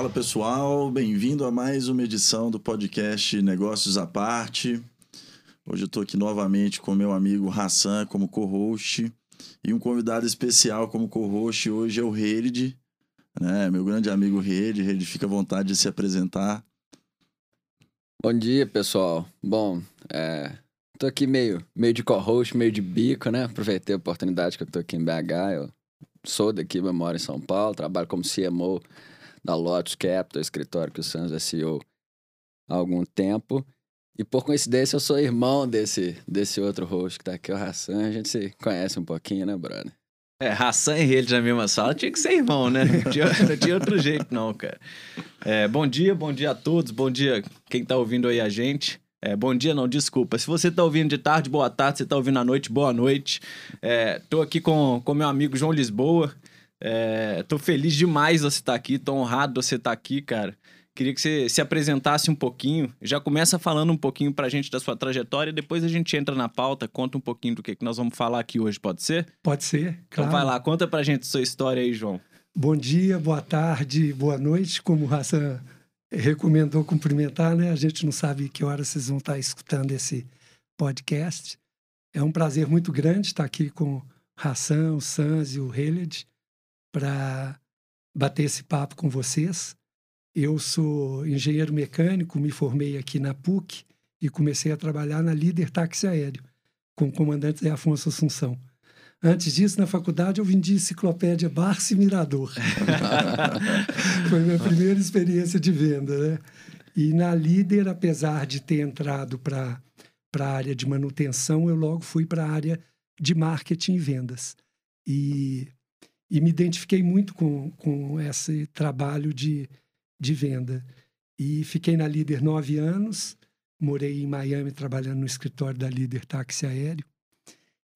Fala pessoal, bem-vindo a mais uma edição do podcast Negócios à Parte. Hoje eu estou aqui novamente com meu amigo Hassan como co-host e um convidado especial como co-host hoje é o Reid, né? Meu grande amigo Reid. Reid, fica à vontade de se apresentar. Bom dia, pessoal. Bom, é, aqui meio, meio de co-host, meio de bico, né? Aproveitei a oportunidade que eu tô aqui em BH. Eu sou daqui, mas moro em São Paulo, trabalho como CMO da Lotus Capital, escritório que o Santos é CEO há algum tempo. E por coincidência, eu sou irmão desse, desse outro host que tá aqui, o Hassan. A gente se conhece um pouquinho, né, brother? É, Hassan e ele na mesma sala tinha que ser irmão, né? Não tinha, não tinha outro jeito, não, cara. É, bom dia, bom dia a todos, bom dia quem tá ouvindo aí a gente. É, bom dia, não, desculpa. Se você tá ouvindo de tarde, boa tarde. Se tá ouvindo à noite, boa noite. É, tô aqui com, com meu amigo João Lisboa. É, tô feliz demais de você estar tá aqui, tô honrado de você estar tá aqui, cara. Queria que você se apresentasse um pouquinho. Já começa falando um pouquinho pra gente da sua trajetória, depois a gente entra na pauta, conta um pouquinho do que, que nós vamos falar aqui hoje, pode ser? Pode ser, então claro. Então vai lá, conta pra gente a sua história aí, João. Bom dia, boa tarde, boa noite, como o Hassan recomendou cumprimentar, né? A gente não sabe que hora vocês vão estar escutando esse podcast. É um prazer muito grande estar aqui com o Hassan, o Sans e o Heled para bater esse papo com vocês. Eu sou engenheiro mecânico, me formei aqui na PUC e comecei a trabalhar na Líder Táxi Aéreo, com o comandante Zé Afonso Assunção. Antes disso, na faculdade, eu vendi enciclopédia Barça e Mirador. Foi minha primeira experiência de venda, né? E na Líder, apesar de ter entrado para a área de manutenção, eu logo fui para a área de marketing e vendas. E e me identifiquei muito com, com esse trabalho de, de venda. E fiquei na Líder nove anos, morei em Miami trabalhando no escritório da Líder Táxi Aéreo.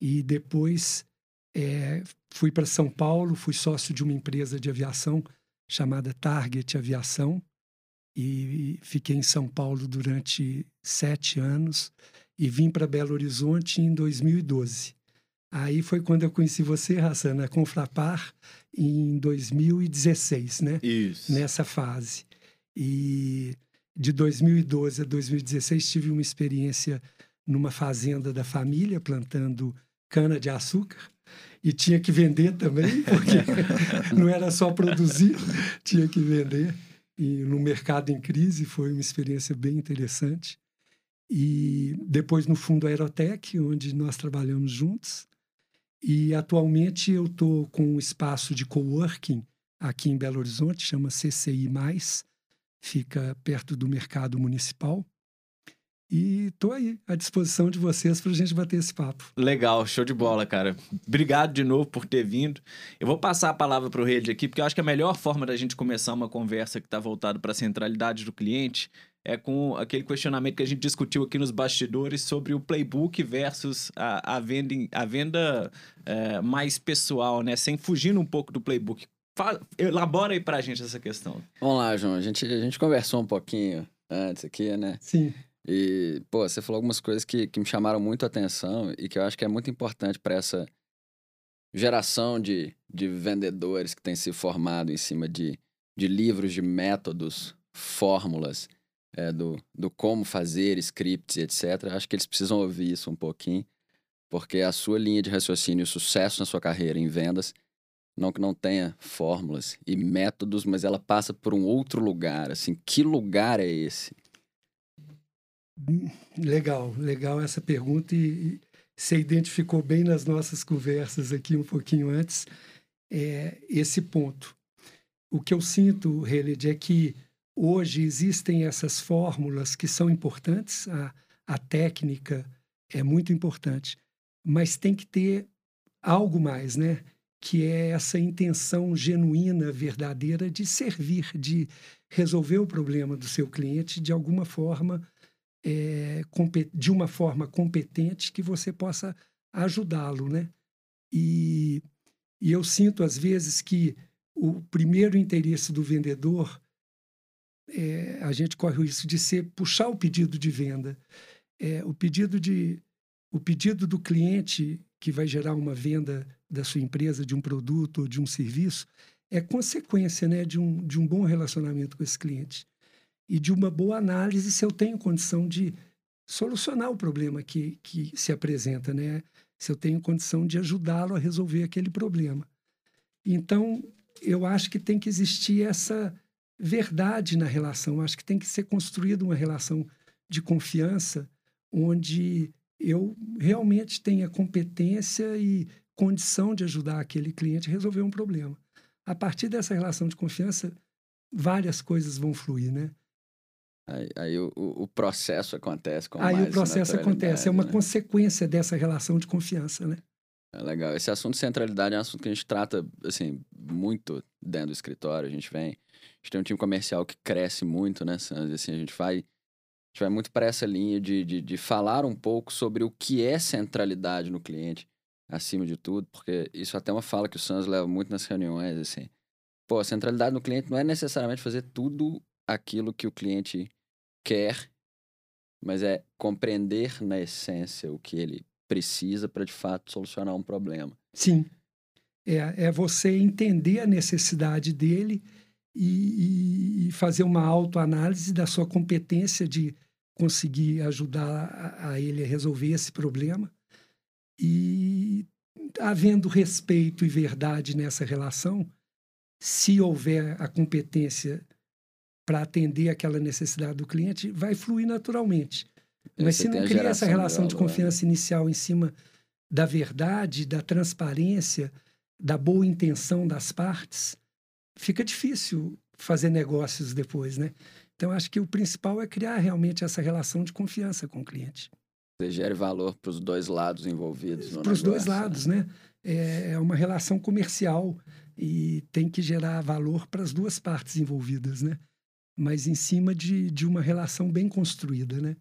E depois é, fui para São Paulo, fui sócio de uma empresa de aviação chamada Target Aviação. E fiquei em São Paulo durante sete anos e vim para Belo Horizonte em 2012. Aí foi quando eu conheci você, Hassan, na Confrapar, em 2016, né? Isso. Nessa fase. E de 2012 a 2016 tive uma experiência numa fazenda da família, plantando cana-de-açúcar. E tinha que vender também, porque não era só produzir, tinha que vender. E no mercado em crise foi uma experiência bem interessante. E depois no Fundo Aerotech, onde nós trabalhamos juntos. E atualmente eu estou com um espaço de coworking aqui em Belo Horizonte, chama CCI, fica perto do mercado municipal. E estou aí à disposição de vocês para a gente bater esse papo. Legal, show de bola, cara. Obrigado de novo por ter vindo. Eu vou passar a palavra para o Rede aqui, porque eu acho que a melhor forma da gente começar uma conversa que está voltada para a centralidade do cliente é com aquele questionamento que a gente discutiu aqui nos bastidores sobre o playbook versus a, a venda, a venda é, mais pessoal, né? Sem fugir um pouco do playbook. Fala, elabora aí pra gente essa questão. Vamos lá, João. A gente, a gente conversou um pouquinho antes aqui, né? Sim. E, pô, você falou algumas coisas que, que me chamaram muito a atenção e que eu acho que é muito importante para essa geração de, de vendedores que tem se formado em cima de, de livros, de métodos, fórmulas é, do, do como fazer scripts, etc. Acho que eles precisam ouvir isso um pouquinho, porque a sua linha de raciocínio, o sucesso na sua carreira em vendas, não que não tenha fórmulas e métodos, mas ela passa por um outro lugar. Assim, que lugar é esse? Legal, legal essa pergunta e, você identificou bem nas nossas conversas aqui um pouquinho antes é, esse ponto. O que eu sinto, Heled, é que Hoje existem essas fórmulas que são importantes, a, a técnica é muito importante, mas tem que ter algo mais, né? Que é essa intenção genuína, verdadeira de servir, de resolver o problema do seu cliente de alguma forma, é, de uma forma competente que você possa ajudá-lo, né? E, e eu sinto às vezes que o primeiro interesse do vendedor é, a gente corre o risco de ser puxar o pedido de venda. É, o pedido de o pedido do cliente que vai gerar uma venda da sua empresa de um produto ou de um serviço é consequência né, de, um, de um bom relacionamento com esse cliente e de uma boa análise se eu tenho condição de solucionar o problema que, que se apresenta, né? Se eu tenho condição de ajudá-lo a resolver aquele problema. Então, eu acho que tem que existir essa verdade na relação. Acho que tem que ser construída uma relação de confiança onde eu realmente tenha competência e condição de ajudar aquele cliente a resolver um problema. A partir dessa relação de confiança, várias coisas vão fluir, né? Aí, aí o, o, processo acontece com Aí o processo acontece, é uma né? consequência dessa relação de confiança, né? É legal. Esse assunto de centralidade é um assunto que a gente trata, assim, muito dentro do escritório. A gente vem... A gente tem um time comercial que cresce muito, né, Sandra? Assim, a gente vai... A gente vai muito para essa linha de, de, de falar um pouco sobre o que é centralidade no cliente, acima de tudo, porque isso até é uma fala que o Sans leva muito nas reuniões, assim. Pô, centralidade no cliente não é necessariamente fazer tudo aquilo que o cliente quer, mas é compreender na essência o que ele precisa para de fato solucionar um problema. Sim. É, é você entender a necessidade dele e, e fazer uma autoanálise da sua competência de conseguir ajudar a, a ele a resolver esse problema. E havendo respeito e verdade nessa relação, se houver a competência para atender aquela necessidade do cliente, vai fluir naturalmente. Mas se não cria essa relação de, de confiança inicial em cima da verdade, da transparência, da boa intenção das partes, fica difícil fazer negócios depois, né? Então, acho que o principal é criar realmente essa relação de confiança com o cliente. Você gere valor para os dois lados envolvidos. Para os dois lados, né? né? É uma relação comercial e tem que gerar valor para as duas partes envolvidas, né? Mas em cima de, de uma relação bem construída, né?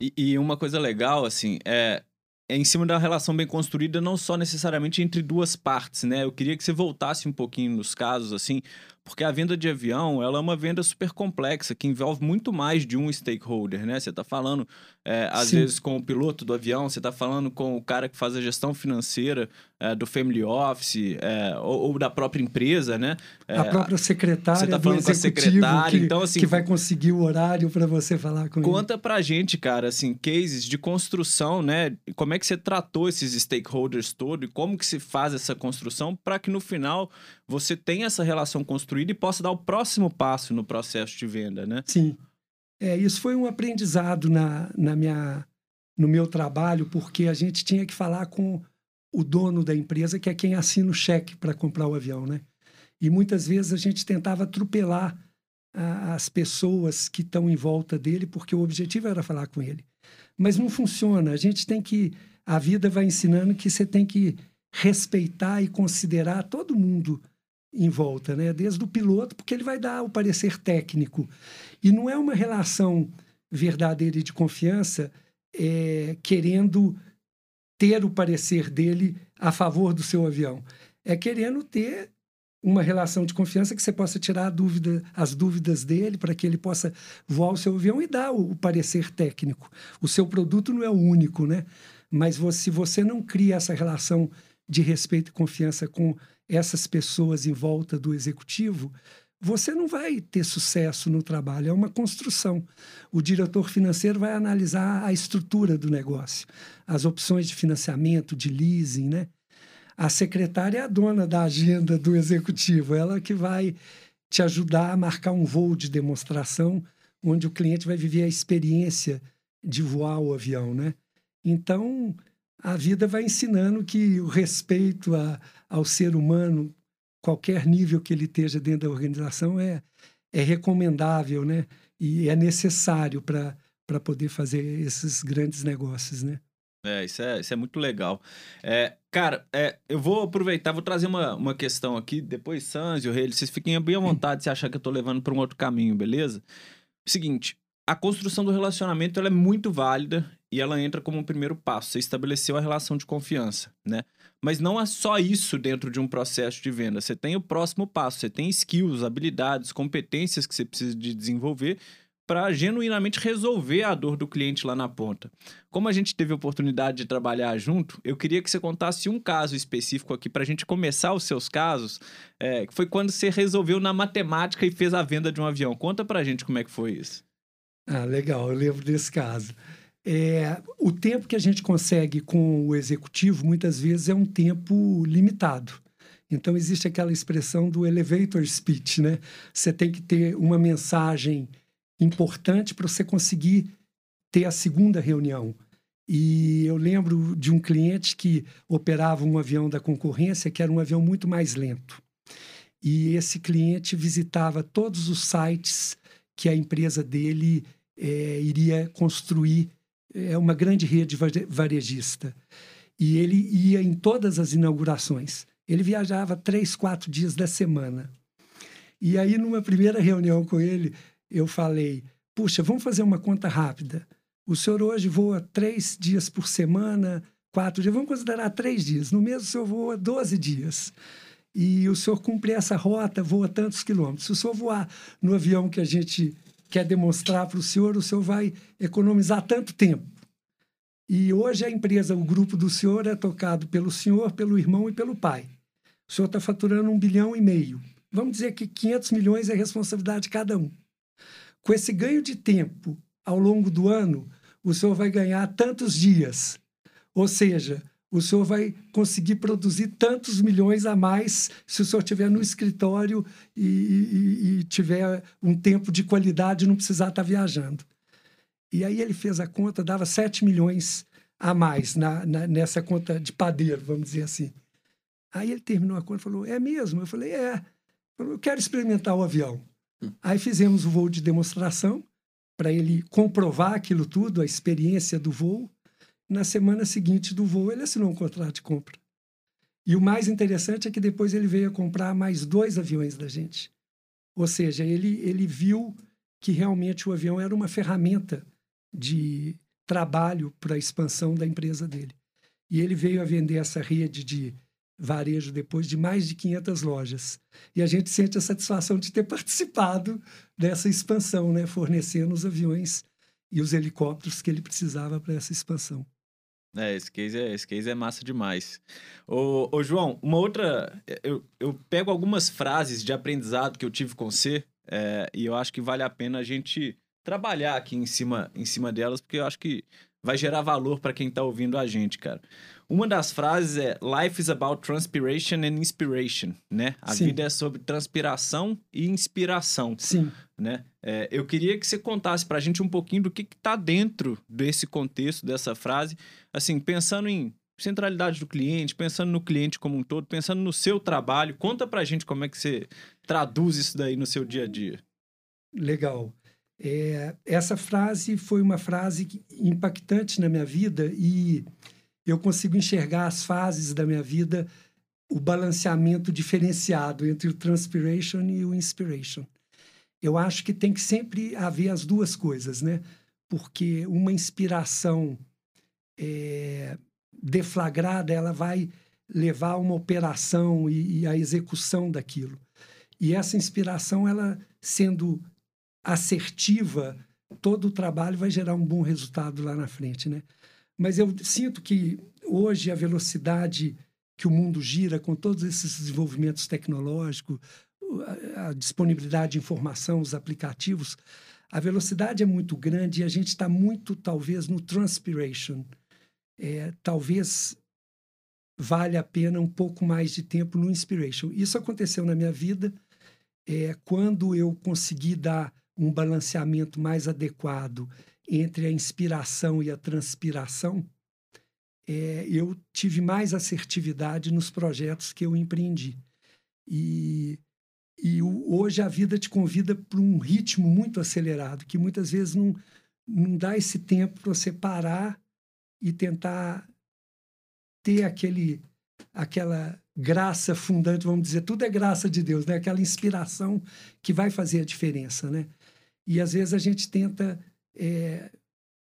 E, e uma coisa legal, assim, é, é em cima da relação bem construída, não só necessariamente entre duas partes, né? Eu queria que você voltasse um pouquinho nos casos, assim, porque a venda de avião, ela é uma venda super complexa, que envolve muito mais de um stakeholder, né? Você está falando, é, às Sim. vezes, com o piloto do avião, você está falando com o cara que faz a gestão financeira é, do family office é, ou, ou, da própria empresa, né? a é, própria secretária você tá falando com a secretária, que, então, assim... Que vai conseguir o horário para você falar com conta ele. Conta pra gente, cara, assim, cases de construção, né? Como é que você tratou esses stakeholders todos e como que se faz essa construção para que, no final, você tenha essa relação construída e possa dar o próximo passo no processo de venda, né? Sim. É, isso foi um aprendizado na, na minha, no meu trabalho, porque a gente tinha que falar com o dono da empresa, que é quem assina o cheque para comprar o avião, né? E muitas vezes a gente tentava atropelar as pessoas que estão em volta dele, porque o objetivo era falar com ele. Mas não funciona. A gente tem que. A vida vai ensinando que você tem que respeitar e considerar todo mundo em volta, né? Desde o piloto, porque ele vai dar o parecer técnico. E não é uma relação verdadeira de confiança é, querendo ter o parecer dele a favor do seu avião. É querendo ter uma relação de confiança que você possa tirar dúvida, as dúvidas dele para que ele possa voar o seu avião e dar o, o parecer técnico. O seu produto não é o único, né? Mas você, se você não cria essa relação de respeito e confiança com essas pessoas em volta do executivo, você não vai ter sucesso no trabalho. É uma construção. O diretor financeiro vai analisar a estrutura do negócio, as opções de financiamento, de leasing, né? A secretária é a dona da agenda do executivo, ela que vai te ajudar a marcar um voo de demonstração, onde o cliente vai viver a experiência de voar o avião, né? Então, a vida vai ensinando que o respeito a, ao ser humano, qualquer nível que ele esteja dentro da organização, é, é recomendável, né? E é necessário para poder fazer esses grandes negócios, né? É, isso é, isso é muito legal. É, cara, é, eu vou aproveitar, vou trazer uma, uma questão aqui, depois Sanzio, Rei, vocês fiquem bem à vontade se achar que eu tô levando para um outro caminho, beleza? Seguinte, a construção do relacionamento ela é muito válida e ela entra como um primeiro passo. Você estabeleceu a relação de confiança, né? Mas não é só isso dentro de um processo de venda. Você tem o próximo passo, você tem skills, habilidades, competências que você precisa de desenvolver para genuinamente resolver a dor do cliente lá na ponta. Como a gente teve a oportunidade de trabalhar junto, eu queria que você contasse um caso específico aqui para a gente começar os seus casos, é, que foi quando você resolveu na matemática e fez a venda de um avião. Conta para a gente como é que foi isso. Ah, legal, eu lembro desse caso. É, o tempo que a gente consegue com o executivo, muitas vezes, é um tempo limitado. Então, existe aquela expressão do elevator speech, né? Você tem que ter uma mensagem importante para você conseguir ter a segunda reunião. E eu lembro de um cliente que operava um avião da concorrência, que era um avião muito mais lento. E esse cliente visitava todos os sites que a empresa dele é, iria construir é, uma grande rede varejista. E ele ia em todas as inaugurações. Ele viajava três, quatro dias da semana. E aí, numa primeira reunião com ele, eu falei: puxa, vamos fazer uma conta rápida. O senhor hoje voa três dias por semana, quatro dias, vamos considerar três dias. No mês o senhor voa 12 dias. E o senhor cumpre essa rota, voa tantos quilômetros. Se o senhor voar no avião que a gente quer demonstrar para o senhor, o senhor vai economizar tanto tempo. E hoje a empresa, o grupo do senhor, é tocado pelo senhor, pelo irmão e pelo pai. O senhor está faturando um bilhão e meio. Vamos dizer que 500 milhões é responsabilidade de cada um. Com esse ganho de tempo ao longo do ano, o senhor vai ganhar tantos dias. Ou seja, o senhor vai conseguir produzir tantos milhões a mais se o senhor estiver no escritório e, e, e, tiver um tempo de qualidade e não precisar estar viajando. E aí ele fez a conta, dava 7 milhões a mais na, na, nessa conta de padeiro, vamos dizer assim. Aí ele terminou a conta e falou: É mesmo? Eu falei: É. Eu quero experimentar o avião. Aí fizemos o voo de demonstração para ele comprovar aquilo tudo, a experiência do voo. Na semana seguinte do voo, ele assinou um contrato de compra. E o mais interessante é que depois ele veio a comprar mais dois aviões da gente. Ou seja, ele, ele viu que realmente o avião era uma ferramenta de trabalho para a expansão da empresa dele. E ele veio a vender essa rede de varejo depois de mais de 500 lojas. E a gente sente a satisfação de ter participado dessa expansão, né? fornecendo os aviões e os helicópteros que ele precisava para essa expansão. É, esse case é, esse case é massa demais. Ô, ô João, uma outra. Eu, eu pego algumas frases de aprendizado que eu tive com você é, e eu acho que vale a pena a gente trabalhar aqui em cima, em cima delas, porque eu acho que vai gerar valor para quem está ouvindo a gente, cara. Uma das frases é Life is about transpiration and inspiration, né? A Sim. vida é sobre transpiração e inspiração. Sim. Né? É, eu queria que você contasse para a gente um pouquinho do que está dentro desse contexto, dessa frase. Assim, pensando em centralidade do cliente, pensando no cliente como um todo, pensando no seu trabalho. Conta para a gente como é que você traduz isso daí no seu dia a dia. Legal. É, essa frase foi uma frase impactante na minha vida e eu consigo enxergar as fases da minha vida, o balanceamento diferenciado entre o transpiration e o inspiration. Eu acho que tem que sempre haver as duas coisas, né? Porque uma inspiração é, deflagrada, ela vai levar a uma operação e, e a execução daquilo. E essa inspiração, ela sendo assertiva, todo o trabalho vai gerar um bom resultado lá na frente, né? Mas eu sinto que hoje a velocidade que o mundo gira com todos esses desenvolvimentos tecnológicos, a, disponibilidade de informação, os aplicativos, a velocidade é muito grande e a gente está muito, talvez, no transpiration. É, talvez valha a pena um pouco mais de tempo no inspiration. Isso aconteceu na minha vida é, quando eu consegui dar um balanceamento mais adequado entre a inspiração e a transpiração, é, eu tive mais assertividade nos projetos que eu empreendi. E, e hoje a vida te convida para um ritmo muito acelerado, que muitas vezes não, não dá esse tempo para você parar e tentar ter aquele, aquela graça fundante, vamos dizer, tudo é graça de Deus, né? aquela inspiração que vai fazer a diferença. Né? E às vezes a gente tenta é,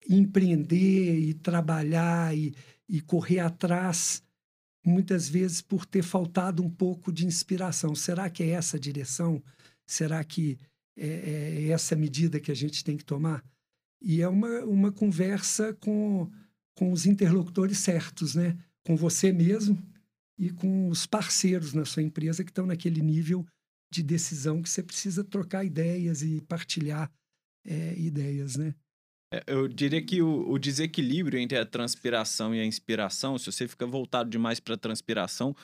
empreender e trabalhar e, e correr atrás, muitas vezes por ter faltado um pouco de inspiração. Será que é essa a direção? Será que é, é essa medida que a gente tem que tomar? E é uma, uma conversa com, com os interlocutores certos, né? Com você mesmo e com os parceiros na sua empresa que estão naquele nível de decisão que você precisa trocar ideias e partilhar é, ideias, né? É, eu diria que o, o, desequilíbrio entre a transpiração e a inspiração, se você fica voltado demais para a transpiração,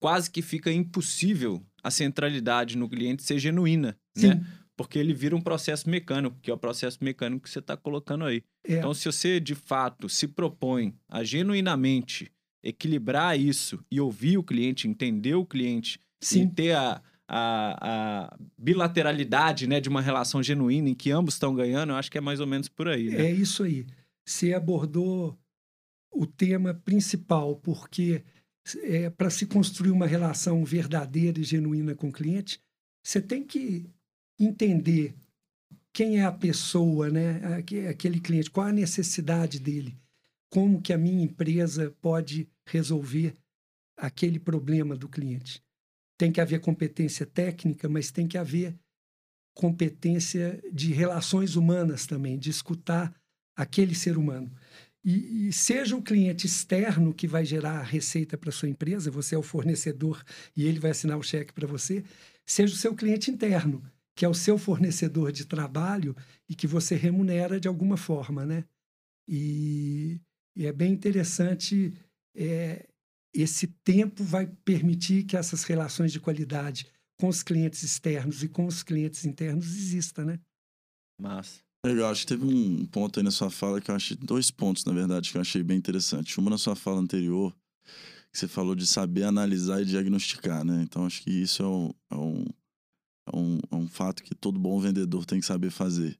quase que fica impossível a centralidade no cliente ser genuína, Sim. né? Porque ele vira um processo mecânico, que é o processo mecânico que você está colocando aí. É. Então, se você de fato se propõe a genuinamente equilibrar isso e ouvir o cliente, entender o cliente Sim. e ter a, a, a, bilateralidade né, de uma relação genuína em que ambos estão ganhando, eu acho que é mais ou menos por aí. Né? É isso aí. Você abordou o tema principal, porque é, para se construir uma relação verdadeira e genuína com o cliente, você tem que entender quem é a pessoa, né? aquele cliente, qual a necessidade dele como que a minha empresa pode resolver aquele problema do cliente. Tem que haver competência técnica, mas tem que haver competência de relações humanas também, de escutar aquele ser humano. E, e, seja o cliente externo que vai gerar a receita para sua empresa, você é o fornecedor e ele vai assinar o cheque para você, seja o seu cliente interno, que é o seu fornecedor de trabalho e que você remunera de alguma forma, né? E e é bem interessante, é, esse tempo vai permitir que essas relações de qualidade com os clientes externos e com os clientes internos exista, né? Massa. Legal, acho que teve um ponto aí na sua fala que eu achei, dois pontos, na verdade, que eu achei bem interessante. Uma na sua fala anterior, que você falou de saber analisar e diagnosticar, né? Então, acho que isso é um, é um, é um, é um fato que todo bom vendedor tem que saber fazer.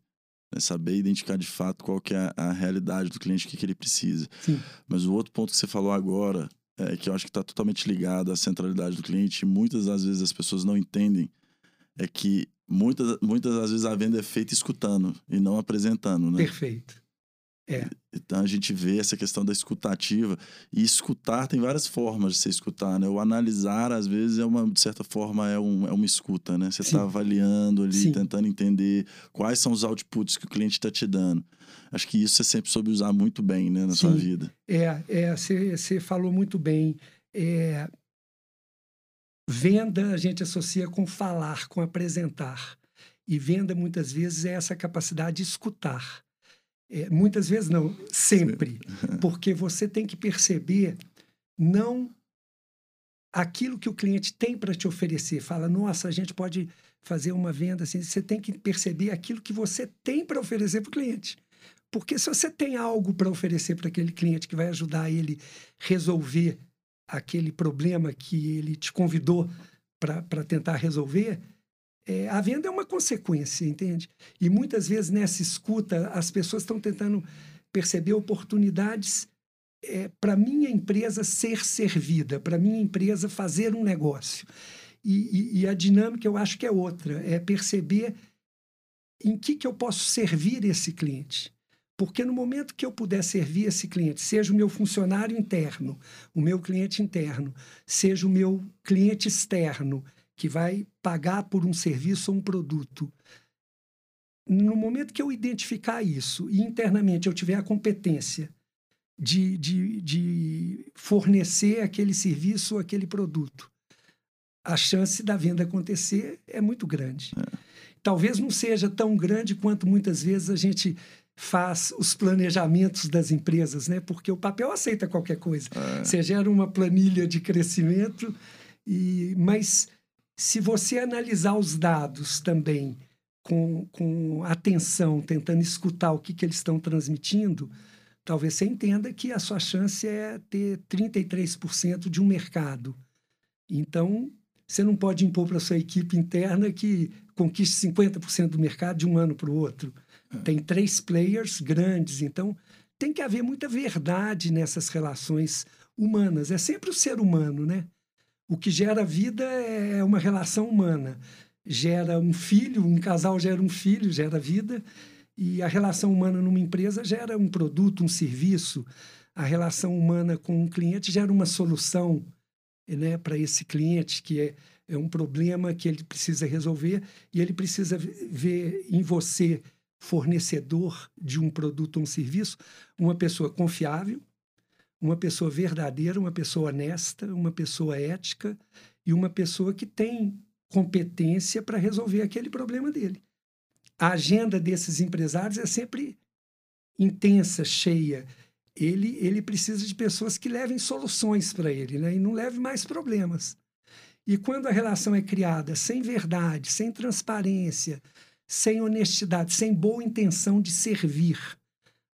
Né? Saber identificar de fato qual que é a realidade do cliente, o que, que ele precisa. Sim. Mas o outro ponto que você falou agora, é, que eu acho que está totalmente ligado à centralidade do cliente, e muitas das vezes as pessoas não entendem, é que muitas, muitas das vezes a venda é feita escutando e não apresentando, né? Perfeito. É. Então a gente vê essa questão da escutativa. E escutar tem várias formas de se escutar, né? O analisar, às vezes, é uma, de certa forma, é, um, é uma escuta, né? Você está avaliando ali, Sim. tentando entender quais são os outputs que o cliente está te dando. Acho que isso você sempre soube usar muito bem, né, na Sim. sua vida. É, é você falou muito bem. É, venda a gente associa com falar, com apresentar. E venda, muitas vezes, é essa capacidade de escutar. É, muitas vezes não, sempre. Porque você tem que perceber não aquilo que o cliente tem para te oferecer. Fala, nossa, a gente pode fazer uma venda assim. Você tem que perceber aquilo que você tem para oferecer para o cliente. Porque se você tem algo para oferecer para aquele cliente que vai ajudar ele resolver aquele problema que ele te convidou para tentar resolver, é, a venda é uma consequência, entende? E muitas vezes nessa escuta, as pessoas estão tentando perceber oportunidades é, para minha empresa ser servida, para minha empresa fazer um negócio. E, e, e, a dinâmica eu acho que é outra, é perceber em que, que eu posso servir esse cliente. Porque no momento que eu puder servir esse cliente, seja o meu funcionário interno, o meu cliente interno, seja o meu cliente externo, que vai pagar por um serviço ou um produto. No momento que eu identificar isso e internamente eu tiver a competência de, de, de fornecer aquele serviço ou aquele produto, a chance da venda acontecer é muito grande. É. Talvez não seja tão grande quanto muitas vezes a gente faz os planejamentos das empresas, né? Porque o papel aceita qualquer coisa. É. Você gera uma planilha de crescimento e mas se você analisar os dados também com, com atenção, tentando escutar o que, que eles estão transmitindo, talvez você entenda que a sua chance é ter 33% de um mercado. Então, você não pode impor para a sua equipe interna que conquiste 50% do mercado de um ano para o outro. É. Tem três players grandes, então tem que haver muita verdade nessas relações humanas. É sempre o ser humano, né? O que gera vida é uma relação humana. Gera um filho, um casal gera um filho, gera vida. E a relação humana numa empresa gera um produto, um serviço. A relação humana com um cliente gera uma solução né, para esse cliente, que é, é um problema que ele precisa resolver e ele precisa ver em você, fornecedor de um produto ou um serviço, uma pessoa confiável, uma pessoa verdadeira, uma pessoa honesta, uma pessoa ética e uma pessoa que tem competência para resolver aquele problema dele. A agenda desses empresários é sempre intensa, cheia. Ele, ele precisa de pessoas que levem soluções para ele né? e não leve mais problemas. E quando a relação é criada sem verdade, sem transparência, sem honestidade, sem boa intenção de servir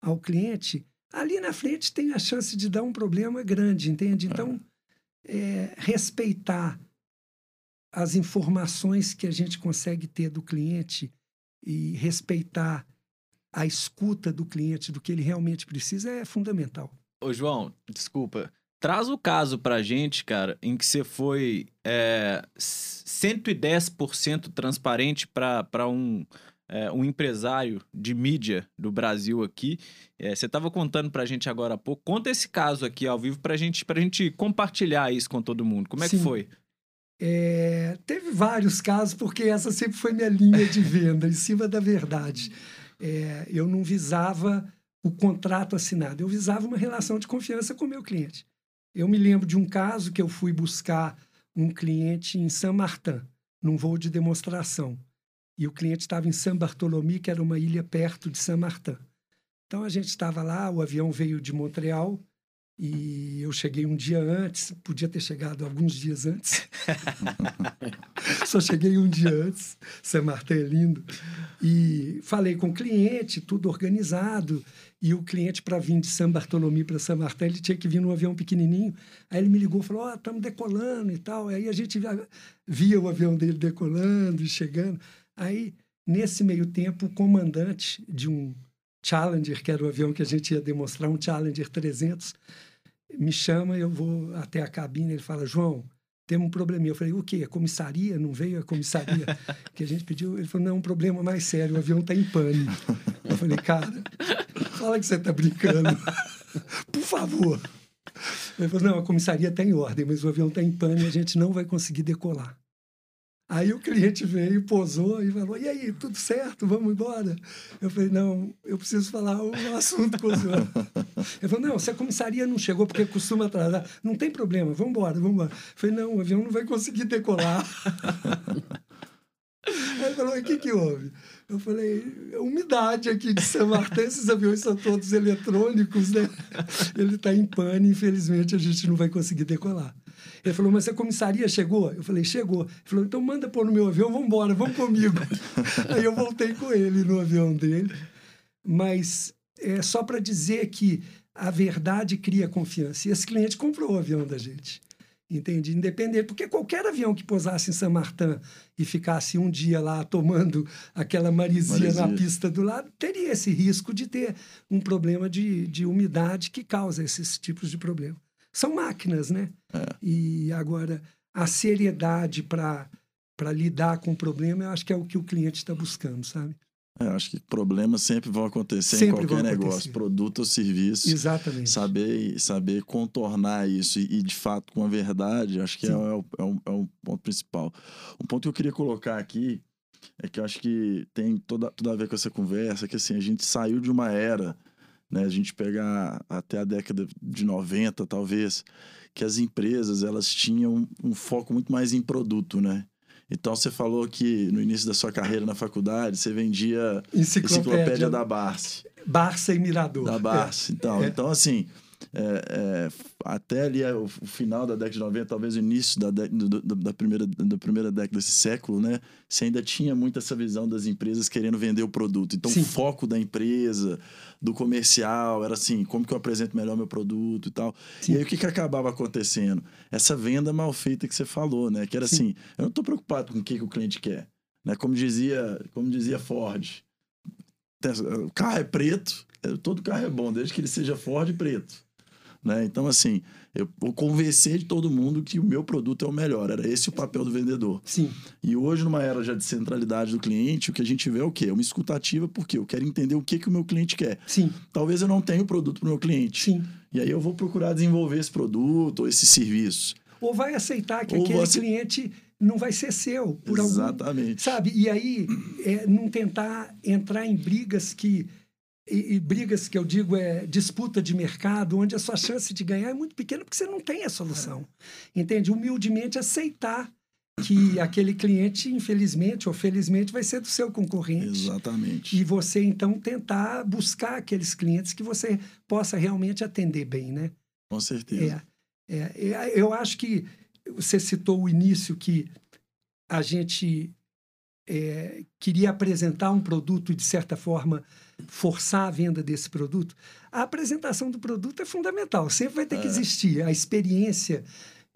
ao cliente, ali na frente tem a chance de dar um problema grande, entende? Então, é, respeitar as informações que a gente consegue ter do cliente e respeitar a escuta do cliente, do que ele realmente precisa, é fundamental. Ô, João, desculpa. Traz o caso pra gente, cara, em que você foi é, 110% transparente para um, é, um empresário de mídia do Brasil aqui. É, você estava contando pra gente agora há pouco. Conta esse caso aqui ao vivo pra gente, pra gente compartilhar isso com todo mundo. Como é Sim. que foi? É, teve vários casos, porque essa sempre foi minha linha de venda, em cima da verdade. É, eu não visava o contrato assinado, eu visava uma relação de confiança com o meu cliente. Eu me lembro de um caso que eu fui buscar um cliente em San Martin, num voo de demonstração. E o cliente estava em San Bartolomé, que era uma ilha perto de San Martin. Então a gente estava lá, o avião veio de Montreal, e eu cheguei um dia antes, podia ter chegado alguns dias antes. Só cheguei um dia antes, San Martin é lindo. E falei com o cliente, tudo organizado. E o cliente, para vir de San Bartolomé para San Martin, ele tinha que vir num avião pequenininho. Aí ele me ligou falou: Ó, oh, estamos decolando e tal. Aí a gente via, via o avião dele decolando e chegando. Aí, nesse meio tempo, o comandante de um Challenger, que era o avião que a gente ia demonstrar, um Challenger 300, me chama, eu vou até a cabine, ele fala, João, temos um probleminha. Eu falei, o quê? A comissaria? Não veio a comissaria que a gente pediu? Ele falou, não, um problema mais sério, o avião está em pane. Eu falei, cara, fala que você está brincando. Por favor. Ele falou, não, a comissaria está em ordem, mas o avião está em e a gente não vai conseguir decolar. Aí o cliente veio, posou e falou: E aí, tudo certo? Vamos embora? Eu falei: Não, eu preciso falar um assunto com o senhor. Ele falou: Não, se a comissaria não chegou porque costuma atrasar, não tem problema, vamos embora, vamos embora. Eu falei: Não, o avião não vai conseguir decolar. Aí ele falou: O que, que houve? Eu falei: Umidade aqui de São Martin, esses aviões são todos eletrônicos, né? Ele está em pane, infelizmente a gente não vai conseguir decolar. Ele falou, mas a comissaria chegou? Eu falei, chegou. Ele falou, então manda pôr no meu avião, vamos embora, vamos comigo. Aí eu voltei com ele no avião dele. Mas é só para dizer que a verdade cria confiança. E esse cliente comprou o avião da gente. Entende? Independente, porque qualquer avião que pousasse em San Martin e ficasse um dia lá tomando aquela marisia, Maresia. na pista do lado, teria esse risco de ter um problema de, de umidade que causa esses tipos de problema. São máquinas, né? É. E agora, a seriedade para lidar com o problema, eu acho que é o que o cliente está buscando, sabe? É, acho que problemas sempre vão acontecer Sempre em qualquer negócio, acontecer. produto ou serviço. Exatamente. Saber, saber contornar isso e, e, de fato, com a verdade, acho que é, é, o, é, o, é o ponto principal. Um ponto que eu queria colocar aqui é que eu acho que tem toda, tudo a ver com essa conversa, que assim, a gente saiu de uma era, né, a gente pegar até a década de 90, talvez, que as empresas, elas tinham um foco muito mais em produto, né? Então, você falou que no início da sua carreira na faculdade, você vendia Enciclopédia, enciclopédia da Barça. Barça e Mirador. Da Barça. Então, É. então assim, é, é, até ali é, o, final da década de 90, talvez o início da, do- do- da, primeira, da primeira década desse século, né? Você ainda tinha muito essa visão das empresas querendo vender o produto. Então, Sim. o foco da empresa, do comercial, era assim, como que eu apresento melhor meu produto e tal. Sim. E aí, o que, que acabava acontecendo? Essa venda mal feita que você falou, né? Que era Sim. assim, eu não estou preocupado com o que, que o cliente quer. Né? Como, dizia, como dizia Ford, o carro é preto, é, todo carro é bom, desde que ele seja Ford preto. Né? Então, assim, eu vou convencer de todo mundo que o meu produto é o melhor. Era esse o papel do vendedor. Sim, E hoje, numa era já de centralidade do cliente, o que a gente vê é o quê? Uma escutativa, porque eu quero entender o que, que o meu cliente quer. sim, Talvez eu não tenha o produto para o meu cliente. sim. E aí eu vou procurar desenvolver esse produto ou esse serviço. ou vai aceitar que Ou aquele você- cliente não vai ser seu por algum Exatamente. sabe? E aí é, não tentar entrar em brigas que e, e brigas que eu digo é disputa de mercado, onde a sua chance de ganhar é muito pequena porque você não tem a solução. Entende? Humildemente aceitar que aquele cliente, infelizmente ou felizmente, vai ser do seu concorrente. Exatamente. E você, então, tentar buscar aqueles clientes que você possa realmente atender bem, né? Com certeza. É, é, é, eu acho que você citou o início que a gente é, queria apresentar um produto e, de certa forma, forçar a venda desse produto. A apresentação do produto é fundamental, sempre vai ter que É. existir. A experiência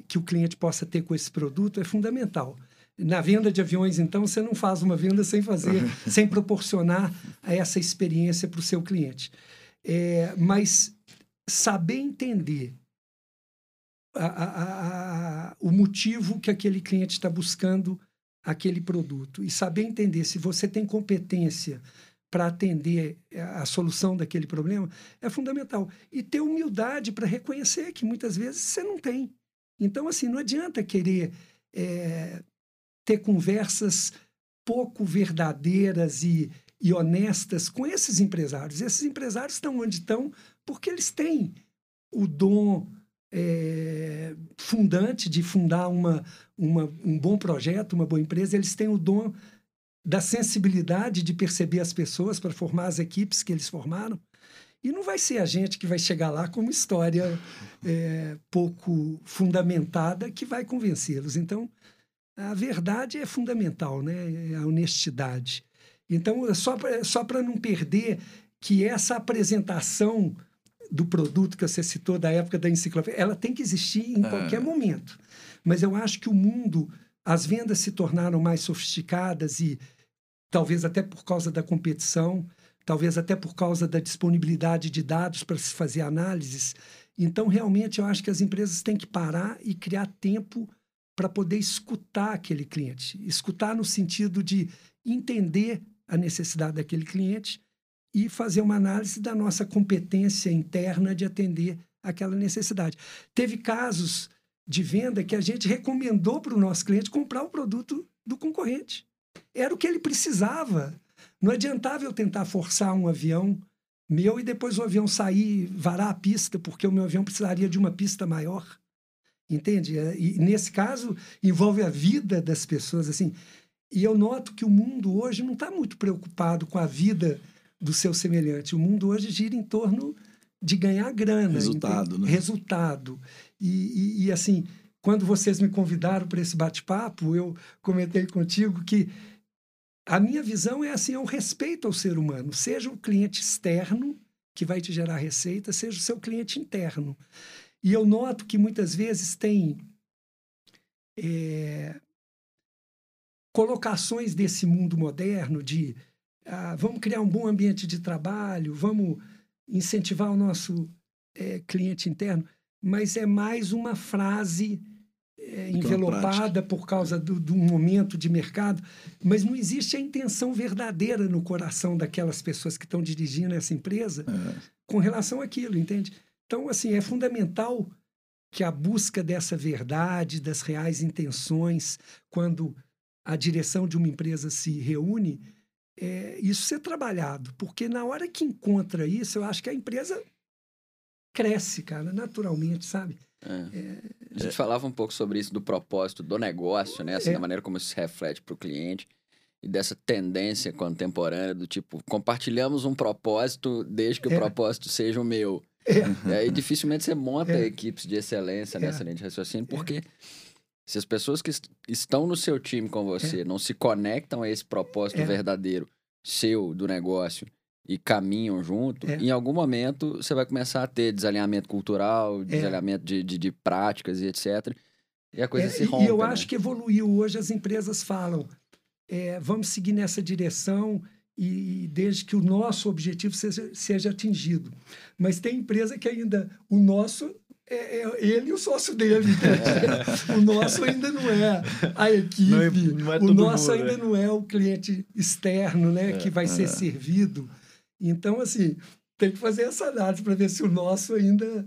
que o cliente possa ter com esse produto é fundamental. Na venda de aviões, então, você não faz uma venda sem fazer, sem proporcionar essa experiência para o seu cliente. É, mas saber entender a- a- a- a- o motivo que aquele cliente está buscando aquele produto e saber entender se você tem competência para atender a solução daquele problema é fundamental. E ter humildade para reconhecer que muitas vezes você não tem. Então, assim, não adianta querer é, ter conversas pouco verdadeiras e, e honestas com esses empresários. Esses empresários estão onde estão porque eles têm o dom é, fundante de fundar uma, uma, um bom projeto, uma boa empresa, eles têm o dom da sensibilidade de perceber as pessoas para formar as equipes que eles formaram. E não vai ser a gente que vai chegar lá com uma história é, pouco fundamentada que vai convencê-los. Então, a verdade é fundamental, né? É a honestidade. Então, só pra- só para não perder que essa apresentação do produto que você citou da época da enciclopédia, ela tem que existir em qualquer momento. Mas eu acho que o mundo, as vendas se tornaram mais sofisticadas e talvez até por causa da competição, talvez até por causa da disponibilidade de dados para se fazer análises. Então, realmente, eu acho que as empresas têm que parar e criar tempo para poder escutar aquele cliente. Escutar no sentido de entender a necessidade daquele cliente e fazer uma análise da nossa competência interna de atender aquela necessidade. Teve casos de venda que a gente recomendou para o nosso cliente comprar o produto do concorrente. Era o que ele precisava. Não adiantava eu tentar forçar um avião meu e depois o avião sair, varar a pista, porque o meu avião precisaria de uma pista maior. Entende? É, E nesse caso, envolve a vida das pessoas. assim. E eu noto que o mundo hoje não está muito preocupado com a vida do seu semelhante. O mundo hoje gira em torno de ganhar grana. Resultado, entende? né? Resultado. E, e- e, assim, quando vocês me convidaram para esse bate-papo, eu comentei contigo que a minha visão é assim, é um respeito ao ser humano. Seja o cliente externo que vai te gerar receita, seja o seu cliente interno. E eu noto que muitas vezes tem é, colocações desse mundo moderno de ah, vamos criar um bom ambiente de trabalho, vamos incentivar o nosso é, cliente interno, mas é mais uma frase é, envelopada por causa do, do momento de mercado, mas não existe a intenção verdadeira no coração daquelas pessoas que estão dirigindo essa empresa com relação àquilo, entende? Então, assim, é fundamental que a busca dessa verdade, das reais intenções, quando a direção de uma empresa se reúne, é, isso ser trabalhado. Porque na hora que encontra isso, eu acho que a empresa cresce, cara, naturalmente, sabe? É. A gente falava um pouco sobre isso do propósito do negócio, né? Assim, É. da maneira como isso se reflete para o cliente e dessa tendência contemporânea do tipo, compartilhamos um propósito desde que o É. propósito seja o meu. É. E aí dificilmente você monta É. equipes de excelência É. nessa linha de raciocínio, porque se as pessoas que est- estão no seu time com você não se conectam a esse propósito É. verdadeiro seu, do negócio, e caminham junto, É. em algum momento você vai começar a ter desalinhamento cultural, desalinhamento de, de, de práticas e etc. E a coisa É, se rompe. e eu né? acho que evoluiu. Hoje as empresas falam, é, vamos seguir nessa direção e, e desde que o nosso objetivo seja, seja atingido. Mas tem empresa que ainda o nosso é, é ele e o sócio dele. entende? o nosso ainda não é a equipe. Não é- não é o nosso mundo, ainda né? não é o cliente externo, né, que vai ser servido. Então, assim, tem que fazer essa análise para ver se o nosso ainda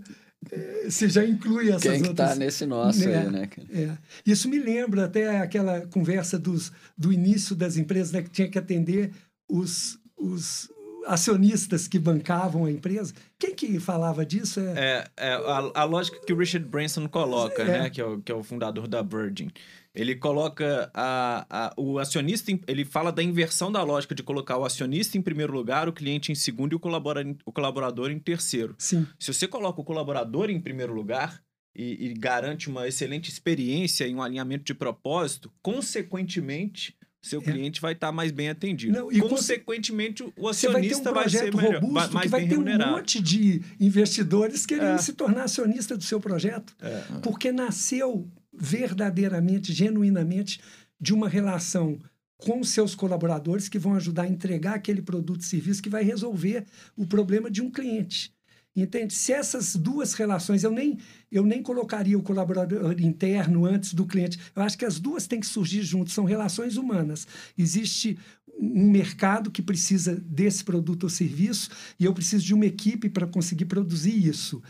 é, você já inclui essas Quem que outras... tá nesse nosso né? aí, né? É. Isso me lembra até aquela conversa dos, do início das empresas, né, que tinha que atender os, os acionistas que bancavam a empresa. Quem que falava disso? É, É, é a, a lógica que o Richard Branson coloca, É. né? Que é, o, que é o fundador da Virgin. Ele coloca a, a- o acionista, ele fala da inversão da lógica de colocar o acionista em primeiro lugar, o cliente em segundo e o, colabora, o colaborador em terceiro. Sim, Se você coloca o colaborador em primeiro lugar e, e garante uma excelente experiência e um alinhamento de propósito, consequentemente, seu É. cliente vai estar mais bem atendido. Não, e conse- consequentemente, o você vai ter um acionista vai, ser projeto melhor, robusto vai- mais que vai bem ter um remunerado. monte de investidores querendo É. se tornar acionista do seu projeto. É. Porque nasceu verdadeiramente, genuinamente, de uma relação com seus colaboradores que vão ajudar a entregar aquele produto e serviço que vai resolver o problema de um cliente. Entende? Se essas duas relações, eu nem, eu nem colocaria o colaborador interno antes do cliente. Eu acho que as duas têm que surgir juntas, são relações humanas. Existe um mercado que precisa desse produto ou serviço e eu preciso de uma equipe para conseguir produzir isso.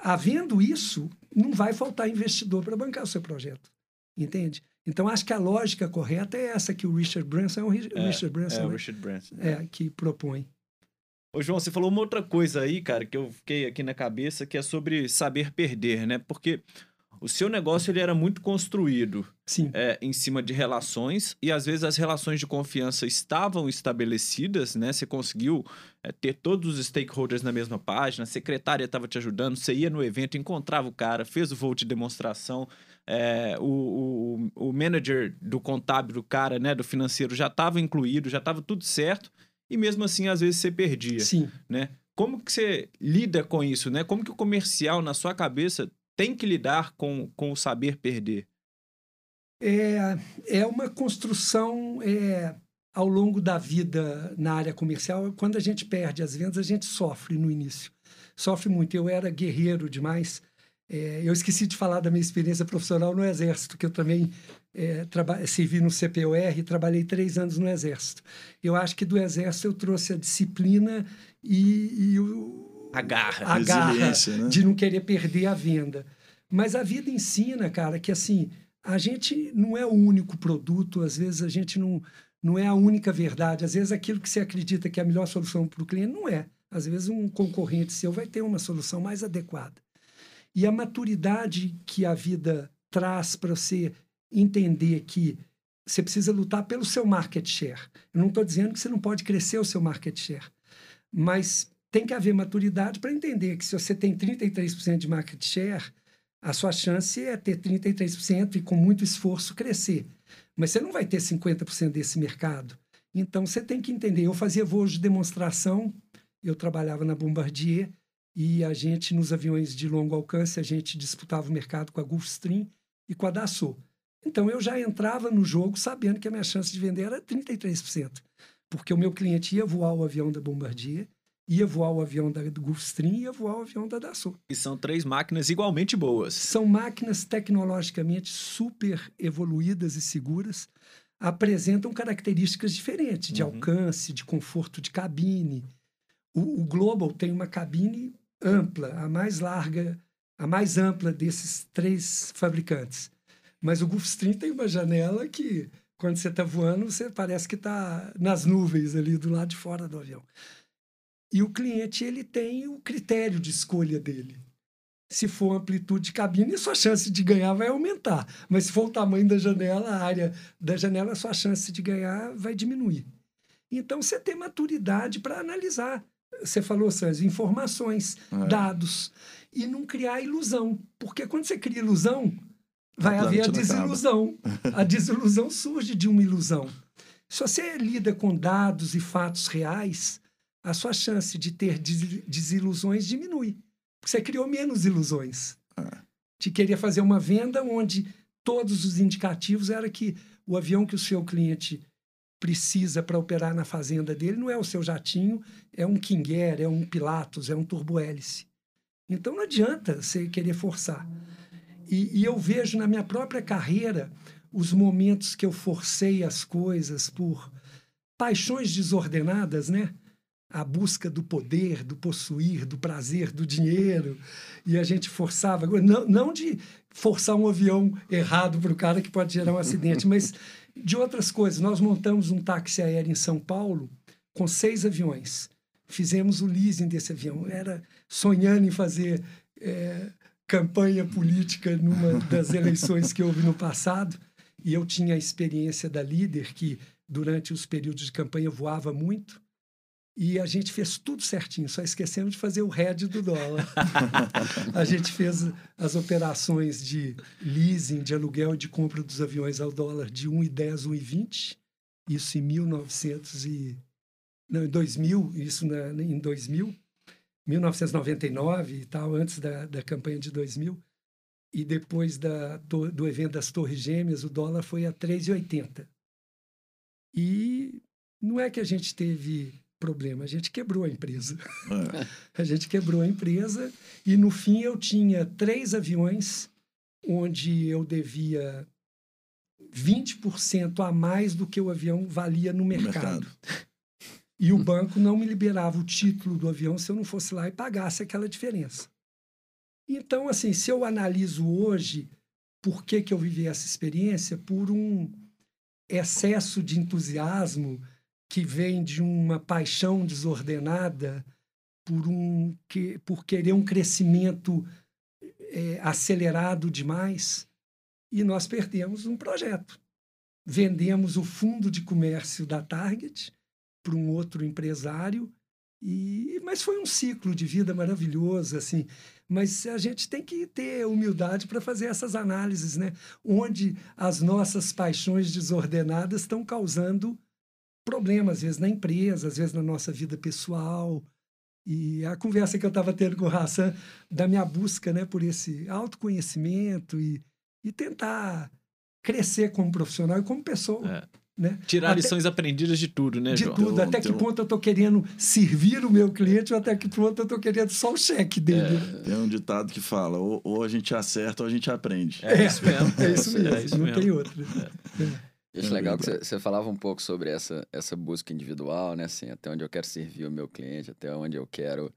Havendo isso, não vai faltar investidor para bancar o seu projeto. Entende? Então, acho que a lógica correta é essa que o Richard Branson, é o É, Richard Branson É, o né? Richard Branson. É, que propõe. Ô, João, você falou uma outra coisa aí, cara, que eu fiquei aqui na cabeça, que é sobre saber perder, né? Porque o seu negócio ele era muito construído Sim. é, em cima de relações e às vezes as relações de confiança estavam estabelecidas, né? Você conseguiu é, ter todos os stakeholders na mesma página, a secretária estava te ajudando, você ia no evento, encontrava o cara, fez o voo de demonstração, é, o, o, o manager do contábil, do cara, né, do financeiro já estava incluído, já estava tudo certo e mesmo assim às vezes você perdia Sim. né? Como que você lida com isso, né? Como que o comercial, na sua cabeça, tem que lidar com, com o saber perder? É, é uma construção é, ao longo da vida na área comercial. Quando a gente perde as vendas, a gente sofre no início. Sofre muito. Eu era guerreiro demais. É, eu esqueci de falar da minha experiência profissional no Exército, que eu também é, servi no CPOR e trabalhei três anos no Exército. Eu acho que do Exército eu trouxe a disciplina e, e o, A garra. a garra né? de não querer perder a venda. Mas a vida ensina, cara, que assim, a gente não é o único produto, às vezes a gente não, não é a única verdade. Às vezes aquilo que você acredita que é a melhor solução para o cliente não é. Às vezes um concorrente seu vai ter uma solução mais adequada. E a maturidade que a vida traz para você entender que você precisa lutar pelo seu market share. Eu não estou dizendo que você não pode crescer o seu market share, mas tem que haver maturidade para entender que se você tem 33% de market share, a sua chance é ter 33% e com muito esforço crescer. Mas você não vai ter 50% desse mercado. Então você tem que entender. Eu fazia voos de demonstração, eu trabalhava na Bombardier e a gente, nos aviões de longo alcance, a gente disputava o mercado com a Gulfstream e com a Dassault. Então eu já entrava no jogo sabendo que a minha chance de vender era 33%, porque o meu cliente ia voar o avião da Bombardier, ia voar o avião da Gulfstream e ia voar o avião da Dassault. E são três máquinas igualmente boas. São máquinas tecnologicamente super evoluídas e seguras, apresentam características diferentes de Uhum. alcance, de conforto de cabine. O, o Global tem uma cabine ampla, a mais larga, a mais ampla desses três fabricantes. Mas o Gulfstream tem uma janela que, quando você está voando, você parece que está nas nuvens ali do lado de fora do avião. E o cliente ele tem o critério de escolha dele. Se for amplitude de cabine, sua chance de ganhar vai aumentar. Mas se for o tamanho da janela, a área da janela, sua chance de ganhar vai diminuir. Então, você tem maturidade para analisar. Você falou, Sérgio, informações, É. dados. E não criar ilusão. Porque quando você cria ilusão, vai A haver a desilusão. A desilusão surge de uma ilusão. Se você lida com dados e fatos reais, a sua chance de ter des- desilusões diminui. Porque você criou menos ilusões. É. De querer fazer uma venda onde todos os indicativos era que o avião que o seu cliente precisa para operar na fazenda dele não é o seu jatinho, é um King Air, é um Pilatus, é um turbo-hélice. Então não adianta você querer forçar. E, e eu vejo na minha própria carreira os momentos que eu forcei as coisas por paixões desordenadas, né? a busca do poder, do possuir, do prazer, do dinheiro. E a gente forçava, não, não de forçar um avião errado para o cara que pode gerar um acidente, mas de outras coisas. Nós montamos um táxi aéreo em São Paulo com seis aviões. Fizemos o leasing desse avião. Era sonhando em fazer é, campanha política numa das eleições que houve no passado. E eu tinha a experiência da líder, que durante os períodos de campanha voava muito. E a gente fez tudo certinho, só esquecemos de fazer o head do dólar. a gente fez as operações de leasing, de aluguel de compra dos aviões ao dólar de 1,10, 1,20. Isso em 1900 e... Não, em 2000, isso na, em 2000. 1999 e tal, antes da, da campanha de 2000. E depois da, do, do evento das Torres Gêmeas, o dólar foi a 3,80. E não é que a gente teve problema. A gente quebrou a empresa. É. a gente quebrou a empresa e no fim eu tinha três aviões onde eu devia 20% a mais do que o avião valia no mercado. no mercado. E o banco não me liberava o título do avião se eu não fosse lá e pagasse aquela diferença. Então, assim, se eu analiso hoje por que, que eu vivi essa experiência, por um excesso de entusiasmo, que vem de uma paixão desordenada por, um, que, por querer um crescimento é, acelerado demais e nós perdemos um projeto. Vendemos o fundo de comércio da Target para um outro empresário e mas foi um ciclo de vida maravilhoso assim mas a gente tem que ter humildade para fazer essas análises né onde as nossas paixões desordenadas estão causando problemas, às vezes na empresa, às vezes na nossa vida pessoal. E a conversa que eu estava tendo com o Hassan, da minha busca né, por esse autoconhecimento e, e tentar crescer como profissional e como pessoa. É. Né? Tirar até, lições aprendidas de tudo, né, De João? tudo. Até que ponto eu estou querendo servir o meu cliente ou até que ponto eu estou querendo só o cheque dele. É, tem um ditado que fala, ou, ou, a gente acerta ou a gente aprende. É, é isso mesmo. É isso mesmo. É isso não mesmo. tem outro. Eu acho legal que você falava um pouco sobre essa, essa busca individual, né? Assim, até onde eu quero servir o meu cliente, até onde eu quero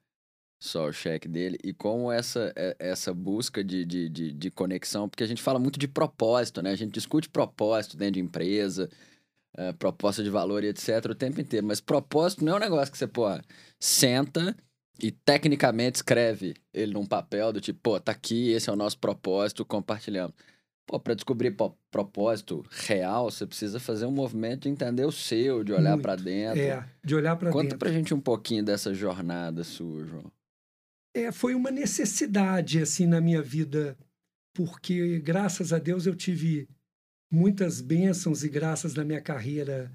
só o cheque dele. E como essa, é, essa busca de, de, de, de, conexão, porque a gente fala muito de propósito, né? A gente discute propósito dentro de empresa, é, proposta de valor e etc. o tempo inteiro. Mas propósito não é um negócio que você, pô, senta e tecnicamente escreve ele num papel do tipo, pô, tá aqui, esse é o nosso propósito, compartilhamos. Pô, para descobrir propósito real, você precisa fazer um movimento de entender o seu, de olhar para dentro. É, de olhar para dentro. Conta pra gente um pouquinho dessa jornada sua, João. É, foi uma necessidade, assim, na minha vida, porque, graças a Deus, eu tive muitas bênçãos e graças na minha carreira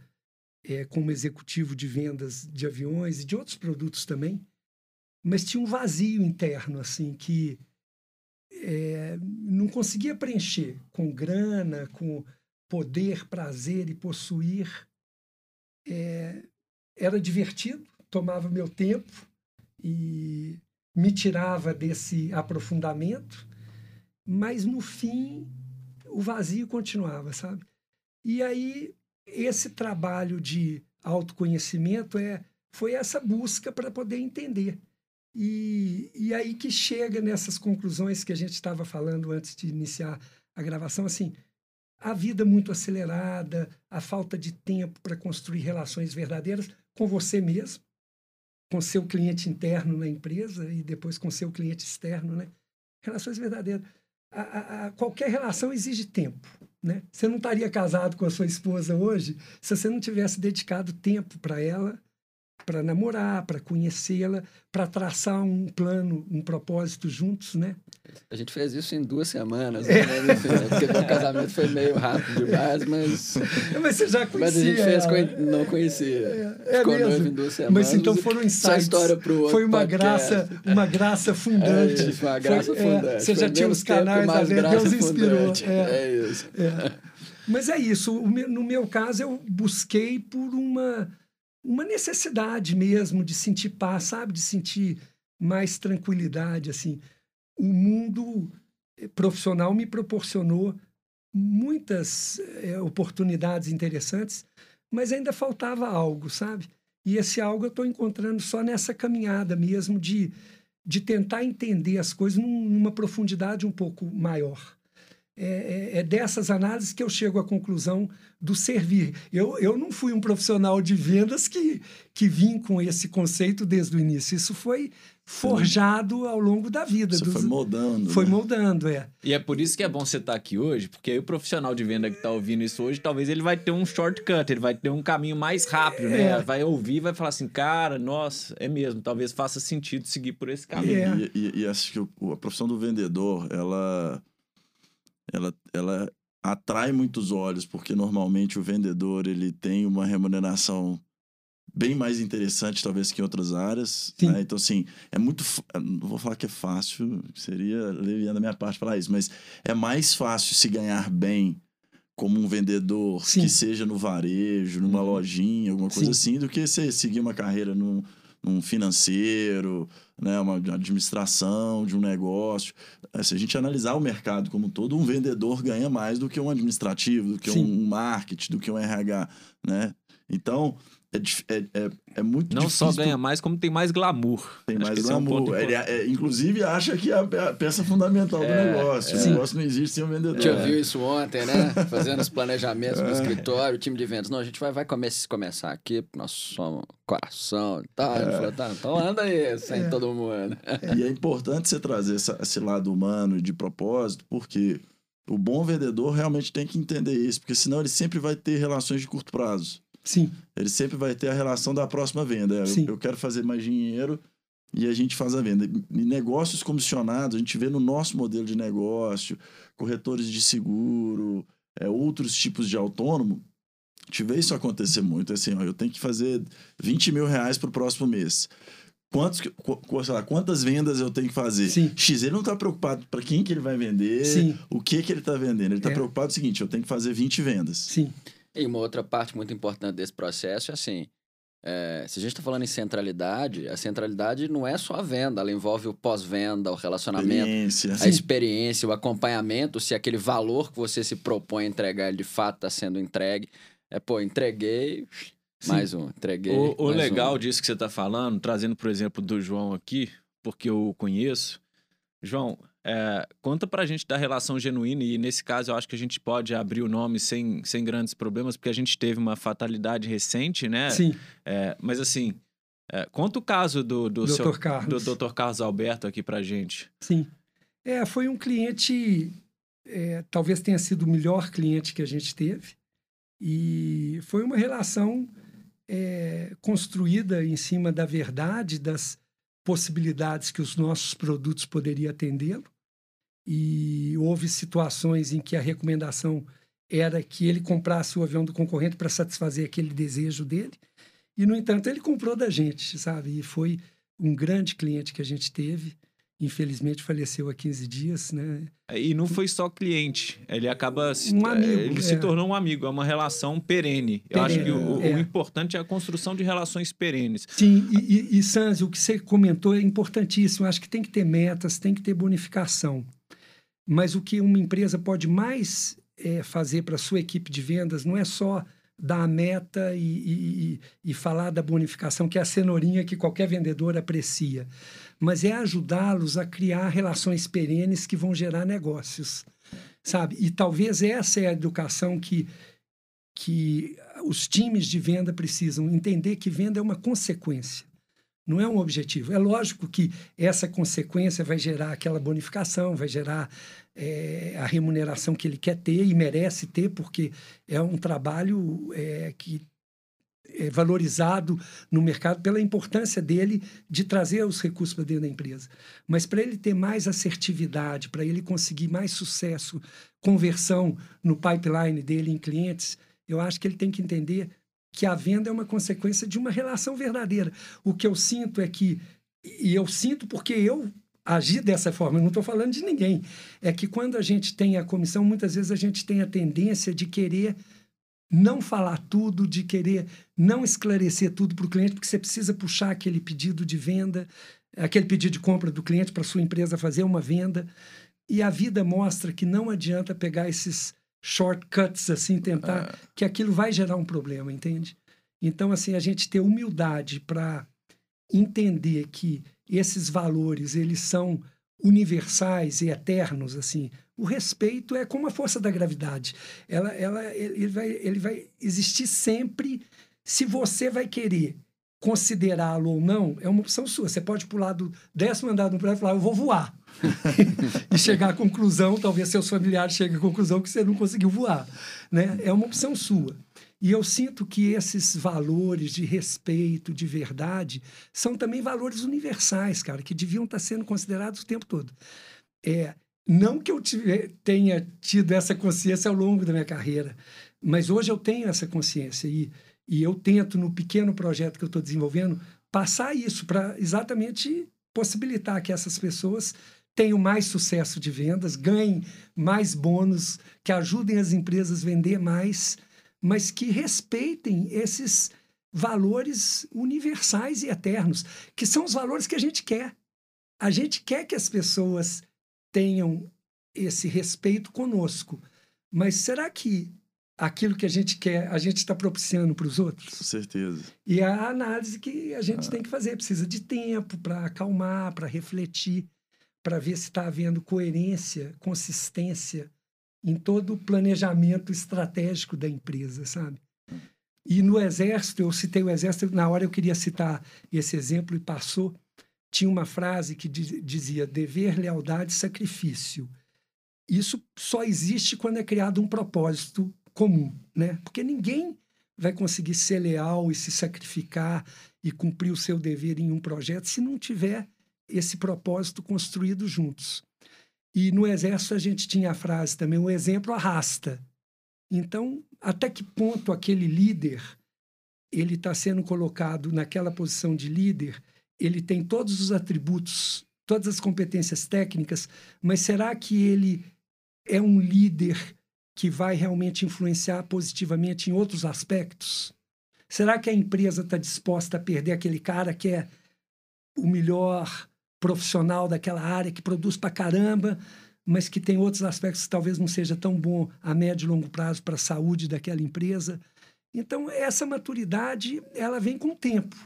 é, como executivo de vendas de aviões e de outros produtos também, mas tinha um vazio interno, assim, que é, não conseguia preencher com grana, com poder, prazer e possuir. É, era divertido, tomava meu tempo e me tirava desse aprofundamento, mas no fim o vazio continuava, sabe? E aí esse trabalho de autoconhecimento é foi essa busca para poder entender e, e aí que chega nessas conclusões que a gente estava falando antes de iniciar a gravação, assim, a vida muito acelerada, a falta de tempo para construir relações verdadeiras com você mesmo, com seu cliente interno na empresa e depois com seu cliente externo, né? Relações verdadeiras. A, a, a, qualquer relação exige tempo, né? Você não estaria casado com a sua esposa hoje se você não tivesse dedicado tempo para ela para namorar, para conhecê-la, para traçar um plano, um propósito juntos, né? A gente fez isso em duas semanas, é. né? Né? porque o casamento foi meio rápido demais, mas... Mas você já conhecia Mas a gente fez, ela. não conhecia. É, é Ficou mesmo. noivo em duas semanas. Mas então foram insights. história pro outro Foi uma graça, uma graça fundante. É, foi uma graça foi, fundante. É, você já tinha os canais a Deus inspirou. É, é isso. É. Mas é isso. No meu caso, eu busquei por uma uma necessidade mesmo de sentir paz, sabe? De sentir mais tranquilidade, assim. O mundo eh, profissional me proporcionou muitas é, oportunidades interessantes, mas ainda faltava algo, sabe? E esse algo eu estou encontrando só nessa caminhada mesmo de, de tentar entender as coisas num, numa profundidade um pouco maior. É, é, é, dessas análises que eu chego à conclusão do servir. Eu, eu não fui um profissional de vendas que, que vim com esse conceito desde o início. Isso foi forjado ao longo da vida. Você dos... foi moldando. Foi né? moldando, é. E é por isso que é bom você estar aqui hoje, porque aí o profissional de venda que está ouvindo isso hoje, talvez ele vai ter um shortcut, ele vai ter um caminho mais rápido, né? É. Vai ouvir e vai falar assim, cara, nossa, é mesmo, talvez faça sentido seguir por esse caminho. É. E, e- e acho que o- a profissão do vendedor, ela, ela, ela atrai muitos olhos, porque normalmente o vendedor ele tem uma remuneração bem mais interessante, talvez, que em outras áreas. Né? Então, assim, é muito. Não vou falar que é fácil, seria leviano da minha parte falar isso, mas é mais fácil se ganhar bem como um vendedor Sim. que seja no varejo, numa Uhum. lojinha, alguma coisa Sim. assim, do que você seguir uma carreira num, num financeiro, né, uma administração de um negócio. Eh, Se a gente analisar o mercado como um todo, um vendedor ganha mais do que um administrativo, do que Sim. um marketing, do que um RH, né? Então, é, é, é, é muito Não difícil. só ganha mais, como tem mais glamour. Tem Acho mais esse é um glamour. Ele, importante. é, inclusive, acha que é a pe- a peça fundamental do É, negócio. é. O negócio não existe sem um vendedor. A gente ouviu isso ontem, né? Fazendo os planejamentos no É. escritório, o time de vendas. Não, a gente vai, vai come- começar aqui, porque nós somos coração e tal. Falou, tá, então anda aí, sem É. todo mundo. E é importante você trazer essa- esse lado humano de propósito, porque o bom vendedor realmente tem que entender isso, porque senão ele sempre vai ter relações de curto prazo. Sim, Ele sempre vai ter a relação da próxima venda. Eu-. Eu, quero fazer mais dinheiro e a gente faz a venda. E negócios comissionados, a gente vê no nosso modelo de negócio, corretores de seguro, é, outros tipos de autônomo. A gente vê isso acontecer muito. Assim, ó, eu tenho que fazer 20 mil reais para o próximo mês. Quantos, lá, quantas vendas eu tenho que fazer? Sim. X, ele não está preocupado para quem que ele vai vender, Sim. o que que ele está vendendo. Ele está É. preocupado com o seguinte, eu tenho que fazer 20 vendas. sim, E uma outra parte muito importante desse processo é assim: é, se a gente está falando em centralidade, a centralidade não é só a venda, ela envolve o pós-venda, o relacionamento, Experiência. a experiência, o acompanhamento, se aquele valor que você se propõe a entregar, ele de fato está sendo entregue. É, pô, entreguei, Sim. mais um, entreguei. O, o legal um. disso que você está falando, trazendo, por exemplo, do João aqui, porque eu o conheço. João, é, conta pra gente da relação genuína, e nesse caso eu acho que a gente pode abrir o nome sem, sem grandes problemas, porque a gente teve uma fatalidade recente, né? sim. É, mas assim, é, conta o caso do, do, seu, Dr. Carlos. do Dr. Carlos Alberto aqui pra gente. Sim. É, foi um cliente, é, talvez tenha sido o melhor cliente que a gente teve. E foi uma relação é, construída em cima da verdade, das possibilidades que os nossos produtos poderiam atendê-lo. E houve situações em que a recomendação era que ele comprasse o avião do concorrente para satisfazer aquele desejo dele. E, no entanto, ele comprou da gente, sabe? E foi um grande cliente que a gente teve. Infelizmente, faleceu há 15 dias, né? E não foi só cliente, ele acaba se, Um amigo, ele se é. tornou um amigo, é uma relação perene. Eu acho que Perene, o, o é. importante é a construção de relações perenes. Sim, e, e, e Sanzi, o que você comentou é importantíssimo. Eu acho que tem que ter metas, tem que ter bonificação. Mas o que uma empresa pode mais é, fazer para a sua equipe de vendas não é só dar a meta e, e, e- falar da bonificação, que é a cenourinha que qualquer vendedor aprecia, mas é ajudá-los a criar relações perenes que vão gerar negócios, sabe? E talvez essa é a educação que, que os times de venda precisam entender que venda é uma consequência, não é um objetivo. É lógico que essa consequência vai gerar aquela bonificação, vai gerar é, a remuneração que ele quer ter e merece ter, porque é um trabalho é, que é valorizado no mercado pela importância dele de trazer os recursos para dentro da empresa. Mas para ele ter mais assertividade, para ele conseguir mais sucesso, conversão no pipeline dele em clientes, eu acho que ele tem que entender que a venda é uma consequência de uma relação verdadeira. O que eu sinto é que, e eu sinto porque eu agi dessa forma, eu não estou falando de ninguém, é que quando a gente tem a comissão, muitas vezes a gente tem a tendência de querer não falar tudo, de querer não esclarecer tudo para o cliente, porque você precisa puxar aquele pedido de venda, aquele pedido de compra do cliente para sua empresa fazer uma venda. E a vida mostra que não adianta pegar esses shortcuts assim, tentar, que aquilo vai gerar um problema, entende? Então, assim, a gente ter humildade para entender que esses valores, eles são universais e eternos, assim. O respeito é como a força da gravidade. Ela, ela, ele, vai, ele vai existir sempre se você vai querer considerá-lo ou não, é uma opção sua. Você pode pular do décimo andar do prédio e falar, eu vou voar. e chegar à conclusão, talvez seus familiares cheguem à conclusão que você não conseguiu voar. Né? É uma opção sua. E eu sinto que esses valores de respeito, de verdade, são também valores universais, cara, que deviam estar sendo considerados o tempo todo. É, não que eu tenha tido essa consciência ao longo da minha carreira, mas hoje eu tenho essa consciência e, e eu tento, no pequeno projeto que eu estou desenvolvendo, passar isso para exatamente possibilitar que essas pessoas tenham mais sucesso de vendas, ganhem mais bônus, que ajudem as empresas a vender mais mas que respeitem esses valores universais e eternos, que são os valores que a gente quer. A gente quer que as pessoas tenham esse respeito conosco, mas será que aquilo que a gente quer, a gente está propiciando para os outros? Com certeza. E é a análise que a gente ah. tem que fazer. Precisa de tempo para acalmar, para refletir, para ver se está havendo coerência, consistência em todo o planejamento estratégico da empresa, sabe? E no Exército, eu citei o Exército, na hora eu queria citar esse exemplo e passou. Tinha uma frase que dizia: dever, lealdade, sacrifício. Isso só existe quando é criado um propósito comum, né? Porque ninguém vai conseguir ser leal e se sacrificar e cumprir o seu dever em um projeto se não tiver esse propósito construído juntos. E no exército a gente tinha a frase também: o exemplo arrasta. Então, até que ponto aquele líder ele está sendo colocado naquela posição de líder? Ele tem todos os atributos, todas as competências técnicas, mas será que ele é um líder que vai realmente influenciar positivamente em outros aspectos? Será que a empresa está disposta a perder aquele cara que é o melhor profissional daquela área que produz para caramba, mas que tem outros aspectos que talvez não seja tão bom a médio e longo prazo para a saúde daquela empresa. Então, essa maturidade, ela vem com o tempo,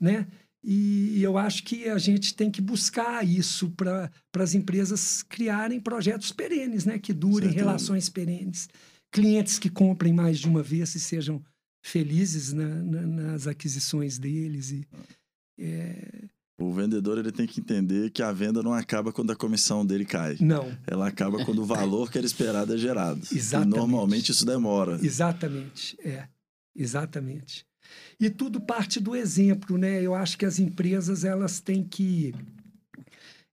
né? E, eu acho que a gente tem que buscar isso para as empresas criarem projetos perenes, né? Que durem, certo. relações perenes, clientes que comprem mais de uma vez e sejam felizes na, na, nas aquisições deles. E, é, o vendedor ele tem que entender que a venda não acaba quando a comissão dele cai. Não. Ela acaba quando o valor que era esperado é gerado. Exatamente. E normalmente isso demora. Exatamente, é. Exatamente. E tudo parte do exemplo, né? Eu acho que as empresas elas têm que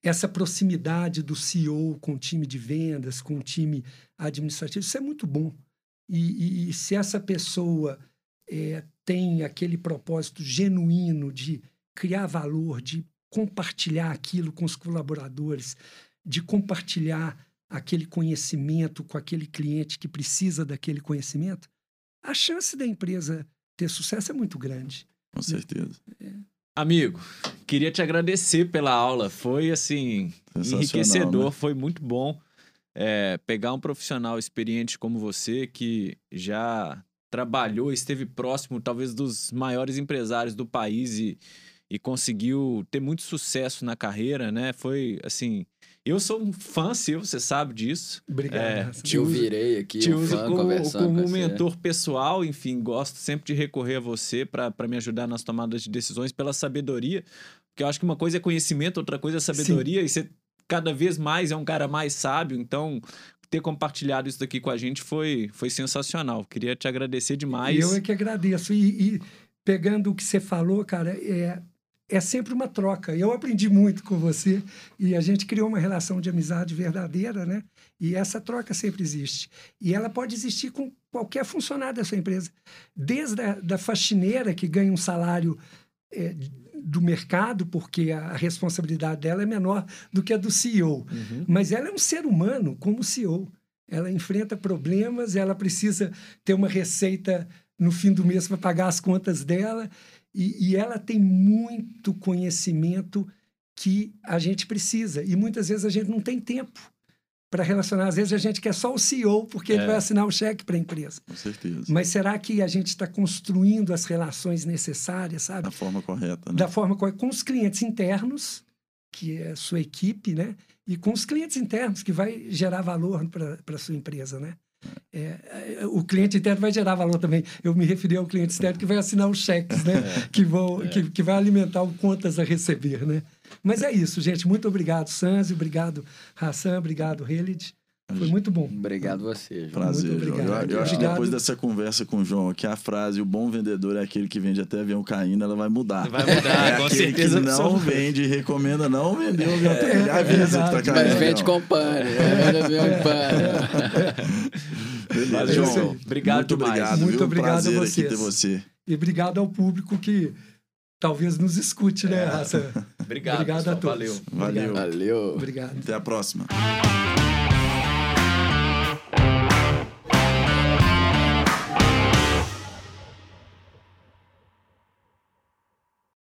essa proximidade do CEO com o time de vendas, com o time administrativo, isso é muito bom. E, e, e se essa pessoa é, tem aquele propósito genuíno de criar valor, de compartilhar aquilo com os colaboradores, de compartilhar aquele conhecimento com aquele cliente que precisa daquele conhecimento, a chance da empresa ter sucesso é muito grande. Com certeza. É. Amigo, queria te agradecer pela aula. Foi assim enriquecedor, né? foi muito bom é, pegar um profissional experiente como você que já trabalhou, esteve próximo, talvez dos maiores empresários do país e e conseguiu ter muito sucesso na carreira, né? Foi assim. Eu sou um fã seu, você sabe disso. Obrigado. É, te uso, virei aqui, te um uso como, como um mentor pessoal, enfim, gosto sempre de recorrer a você para me ajudar nas tomadas de decisões pela sabedoria. Porque eu acho que uma coisa é conhecimento, outra coisa é sabedoria, Sim. e você cada vez mais é um cara mais sábio, então ter compartilhado isso daqui com a gente foi, foi sensacional. Queria te agradecer demais. Eu é que agradeço. E, e pegando o que você falou, cara, é, é sempre uma troca. Eu aprendi muito com você e a gente criou uma relação de amizade verdadeira, né? E essa troca sempre existe. E ela pode existir com qualquer funcionário da sua empresa. Desde a da faxineira, que ganha um salário é, do mercado, porque a responsabilidade dela é menor do que a do CEO. Uhum. Mas ela é um ser humano como CEO. Ela enfrenta problemas, ela precisa ter uma receita no fim do mês para pagar as contas dela e, e ela tem muito conhecimento que a gente precisa. E muitas vezes a gente não tem tempo para relacionar. Às vezes a gente quer só o CEO, porque ele É. vai assinar o cheque para a empresa. Com certeza. Mas será que a gente está construindo as relações necessárias, sabe? Da forma correta, né? Da forma correta, com os clientes internos, que é a sua equipe, né? E com os clientes internos, que vai gerar valor para a sua empresa, né? É, é, o cliente interno vai gerar valor também. Eu me referi ao cliente externo que vai assinar os cheques, né? Que, vão, que, que vai alimentar o contas a receber, né? Mas é isso, gente. Muito obrigado, Sanzi. Obrigado, Hassan. Obrigado, Helid. Foi muito bom. Obrigado você, João. Prazer, Muito João. obrigado. Eu, eu acho que depois dessa conversa com o João, que a frase o bom vendedor é aquele que vende até avião caindo, ela vai mudar. Vai mudar, é com certeza que não vende e recomenda não vender o avião. Ele é avisa que tá caindo. Mas vende com pane. Vende avião em pane. Beleza, João. Obrigado Muito demais. obrigado. Muito viu? obrigado a Prazer aqui vocês. ter você. E obrigado ao público que talvez nos escute, né, Hassan? Obrigado, Obrigado pessoal. a todos. Valeu. Valeu. Valeu. Obrigado. Até a próxima.